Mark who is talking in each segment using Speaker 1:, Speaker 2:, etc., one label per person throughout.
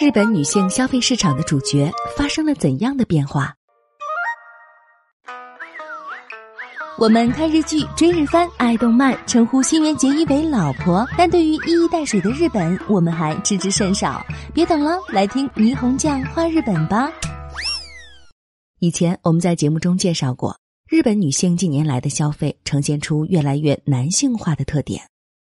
Speaker 1: 日本女性消费市场的主角发生了怎样的变化？我们看日剧、追日番、爱动漫，称呼新垣结衣为“老婆”，但对于一衣带水的日本，我们还知之甚少。别等了，来听霓虹酱画日本吧。以前我们在节目中介绍过，日本女性近年来的消费呈现出越来越男性化的特点，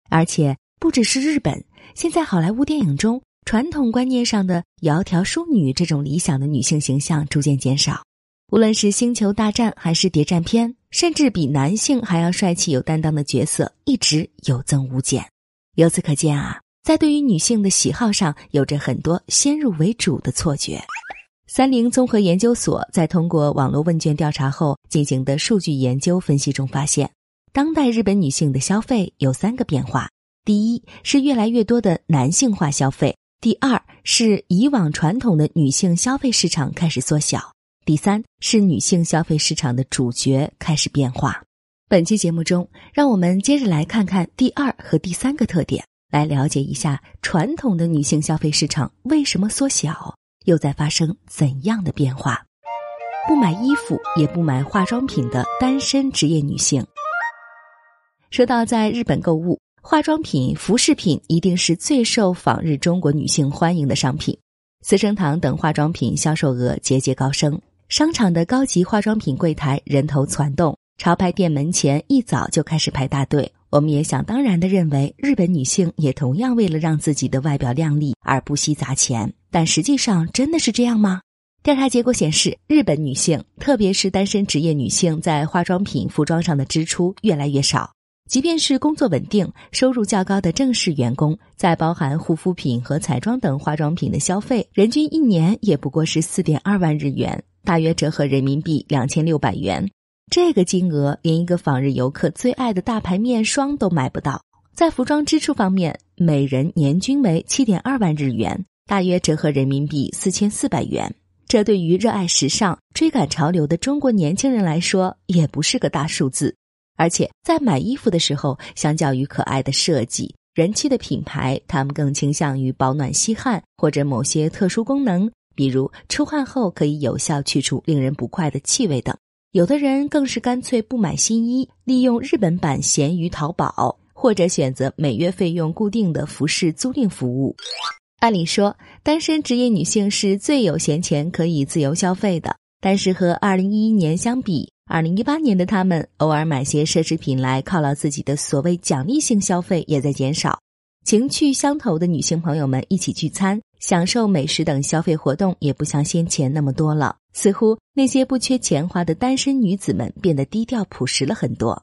Speaker 1: 而且不只是日本，现在好莱坞电影中传统观念上的窈窕淑女这种理想的女性形象逐渐减少。无论是星球大战还是谍战片，甚至比男性还要帅气有担当的角色，一直有增无减。由此可见啊，在对于女性的喜好上，有着很多先入为主的错觉。三菱综合研究所在通过网络问卷调查后进行的数据研究分析中发现，当代日本女性的消费有三个变化：第一是越来越多的男性化消费；第二是以往传统的女性消费市场开始缩小。第三是女性消费市场的主角开始变化。本期节目中，让我们接着来看看第二和第三个特点，来了解一下传统的女性消费市场为什么缩小，又在发生怎样的变化。不买衣服也不买化妆品的单身职业女性。说到在日本购物，化妆品、服饰品一定是最受访日中国女性欢迎的商品。资生堂等化妆品销售额节节高升。商场的高级化妆品柜台人头攒动，潮牌店门前一早就开始排大队。我们也想当然的认为，日本女性也同样为了让自己的外表靓丽而不惜砸钱。但实际上真的是这样吗？调查结果显示，日本女性，特别是单身职业女性，在化妆品、服装上的支出越来越少。即便是工作稳定、收入较高的正式员工，在包含护肤品和彩妆等化妆品的消费，人均一年也不过是四点二万日元。大约折合人民币两千六百元，这个金额连一个访日游客最爱的大牌面霜都买不到。在服装支出方面，每人年均为七点二万日元，大约折合人民币四千四百元。这对于热爱时尚、追赶潮流的中国年轻人来说，也不是个大数字。而且在买衣服的时候，相较于可爱的设计、人气的品牌，他们更倾向于保暖吸汗或者某些特殊功能。比如出汗后可以有效去除令人不快的气味等，有的人更是干脆不买新衣，利用日本版闲鱼淘宝，或者选择每月费用固定的服饰租赁服务。按理说，单身职业女性是最有闲钱可以自由消费的，但是和二零一一年相比，二零一八年的他们偶尔买些奢侈品来犒劳自己的所谓奖励性消费也在减少。情趣相投的女性朋友们一起聚餐。享受美食等消费活动也不像先前那么多了，似乎那些不缺钱花的单身女子们变得低调朴实了很多。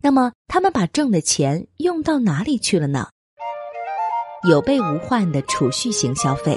Speaker 1: 那么，他们把挣的钱用到哪里去了呢？有备无患的储蓄型消费。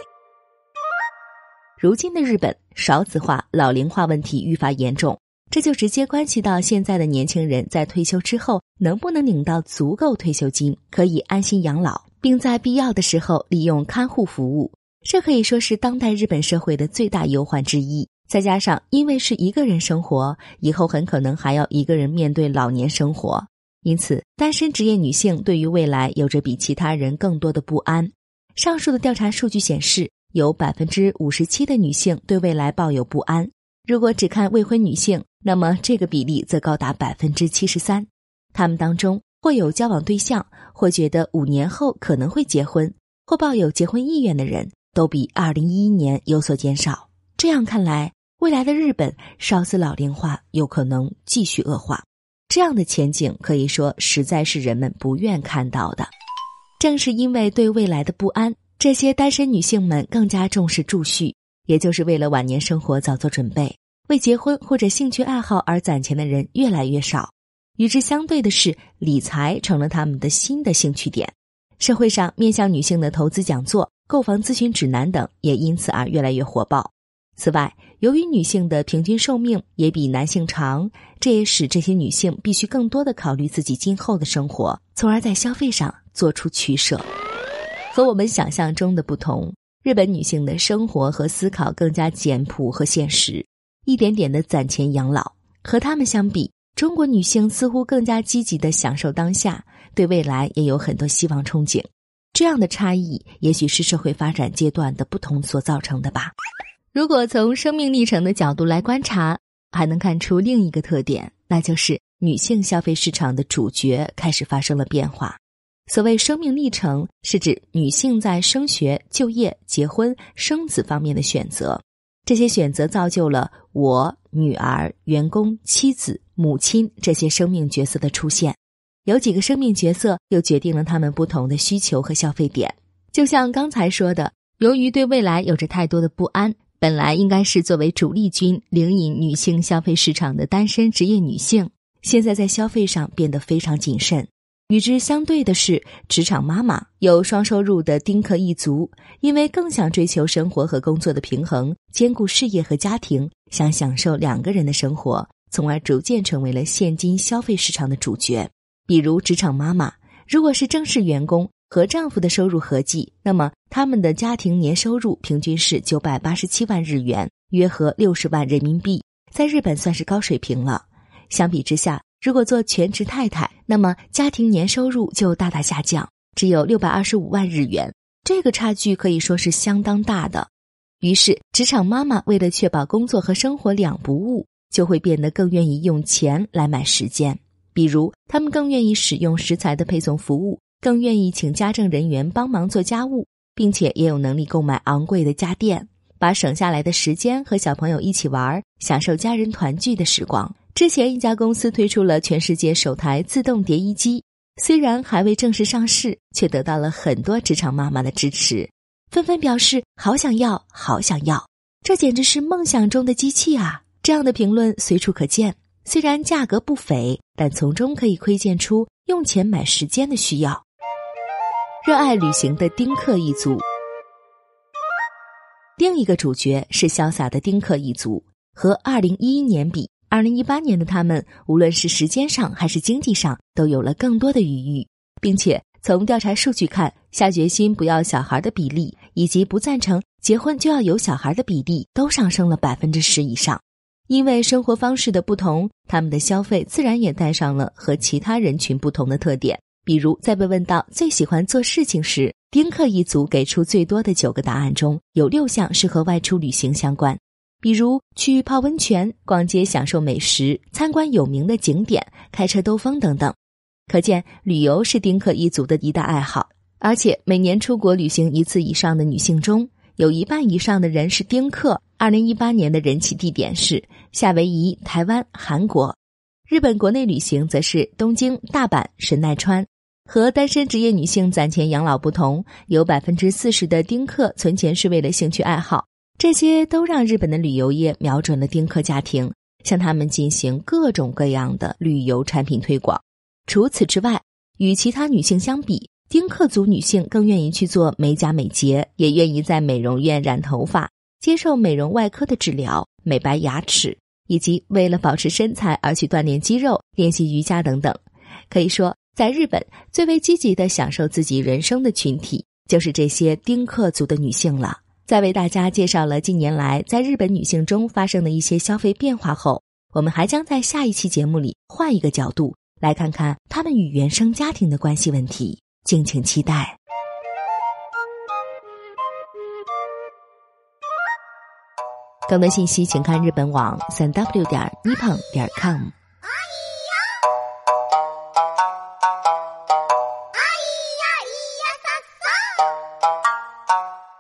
Speaker 1: 如今的日本少子化、老龄化问题愈发严重，这就直接关系到现在的年轻人在退休之后能不能领到足够退休金，可以安心养老。并在必要的时候利用看护服务，这可以说是当代日本社会的最大忧患之一。再加上因为是一个人生活，以后很可能还要一个人面对老年生活，因此单身职业女性对于未来有着比其他人更多的不安。上述的调查数据显示，有百分之五十七的女性对未来抱有不安。如果只看未婚女性，那么这个比例则高达百分之七十三。她们当中。或有交往对象，或觉得五年后可能会结婚，或抱有结婚意愿的人，都比二零一一年有所减少。这样看来，未来的日本少子老龄化有可能继续恶化。这样的前景可以说实在是人们不愿看到的。正是因为对未来的不安，这些单身女性们更加重视储蓄，也就是为了晚年生活早做准备。为结婚或者兴趣爱好而攒钱的人越来越少。与之相对的是，理财成了他们的新的兴趣点。社会上面向女性的投资讲座、购房咨询指南等也因此而越来越火爆。此外，由于女性的平均寿命也比男性长，这也使这些女性必须更多的考虑自己今后的生活，从而在消费上做出取舍。和我们想象中的不同，日本女性的生活和思考更加简朴和现实，一点点的攒钱养老。和他们相比。中国女性似乎更加积极的享受当下，对未来也有很多希望憧憬。这样的差异，也许是社会发展阶段的不同所造成的吧。如果从生命历程的角度来观察，还能看出另一个特点，那就是女性消费市场的主角开始发生了变化。所谓生命历程，是指女性在升学、就业、结婚、生子方面的选择。这些选择造就了我、女儿、员工、妻子、母亲这些生命角色的出现。有几个生命角色，又决定了他们不同的需求和消费点。就像刚才说的，由于对未来有着太多的不安，本来应该是作为主力军领引女性消费市场的单身职业女性，现在在消费上变得非常谨慎。与之相对的是，职场妈妈有双收入的丁克一族，因为更想追求生活和工作的平衡，兼顾事业和家庭，想享受两个人的生活，从而逐渐成为了现今消费市场的主角。比如，职场妈妈如果是正式员工，和丈夫的收入合计，那么他们的家庭年收入平均是九百八十七万日元，约合六十万人民币，在日本算是高水平了。相比之下，如果做全职太太，那么家庭年收入就大大下降，只有六百二十五万日元。这个差距可以说是相当大的。于是，职场妈妈为了确保工作和生活两不误，就会变得更愿意用钱来买时间。比如，他们更愿意使用食材的配送服务，更愿意请家政人员帮忙做家务，并且也有能力购买昂贵的家电，把省下来的时间和小朋友一起玩，享受家人团聚的时光。之前一家公司推出了全世界首台自动叠衣机，虽然还未正式上市，却得到了很多职场妈妈的支持，纷纷表示好想要，好想要，这简直是梦想中的机器啊！这样的评论随处可见。虽然价格不菲，但从中可以窥见出用钱买时间的需要。热爱旅行的丁克一族，另一个主角是潇洒的丁克一族，和二零一一年比。二零一八年的他们，无论是时间上还是经济上，都有了更多的余裕，并且从调查数据看，下决心不要小孩的比例，以及不赞成结婚就要有小孩的比例，都上升了百分之十以上。因为生活方式的不同，他们的消费自然也带上了和其他人群不同的特点。比如，在被问到最喜欢做事情时，丁克一族给出最多的九个答案中，有六项是和外出旅行相关。比如去泡温泉、逛街、享受美食、参观有名的景点、开车兜风等等，可见旅游是丁克一族的一大爱好。而且每年出国旅行一次以上的女性中，有一半以上的人是丁克。二零一八年的人气地点是夏威夷、台湾、韩国。日本国内旅行则是东京、大阪、神奈川。和单身职业女性攒钱养老不同，有百分之四十的丁克存钱是为了兴趣爱好。这些都让日本的旅游业瞄准了丁克家庭，向他们进行各种各样的旅游产品推广。除此之外，与其他女性相比，丁克族女性更愿意去做美甲美睫，也愿意在美容院染头发，接受美容外科的治疗、美白牙齿，以及为了保持身材而去锻炼肌肉、练习瑜伽等等。可以说，在日本最为积极的享受自己人生的群体，就是这些丁克族的女性了。在为大家介绍了近年来在日本女性中发生的一些消费变化后，我们还将在下一期节目里换一个角度来看看她们与原生家庭的关系问题，敬请期待。更多信息请看日本网三 w 点 nippon 点 com。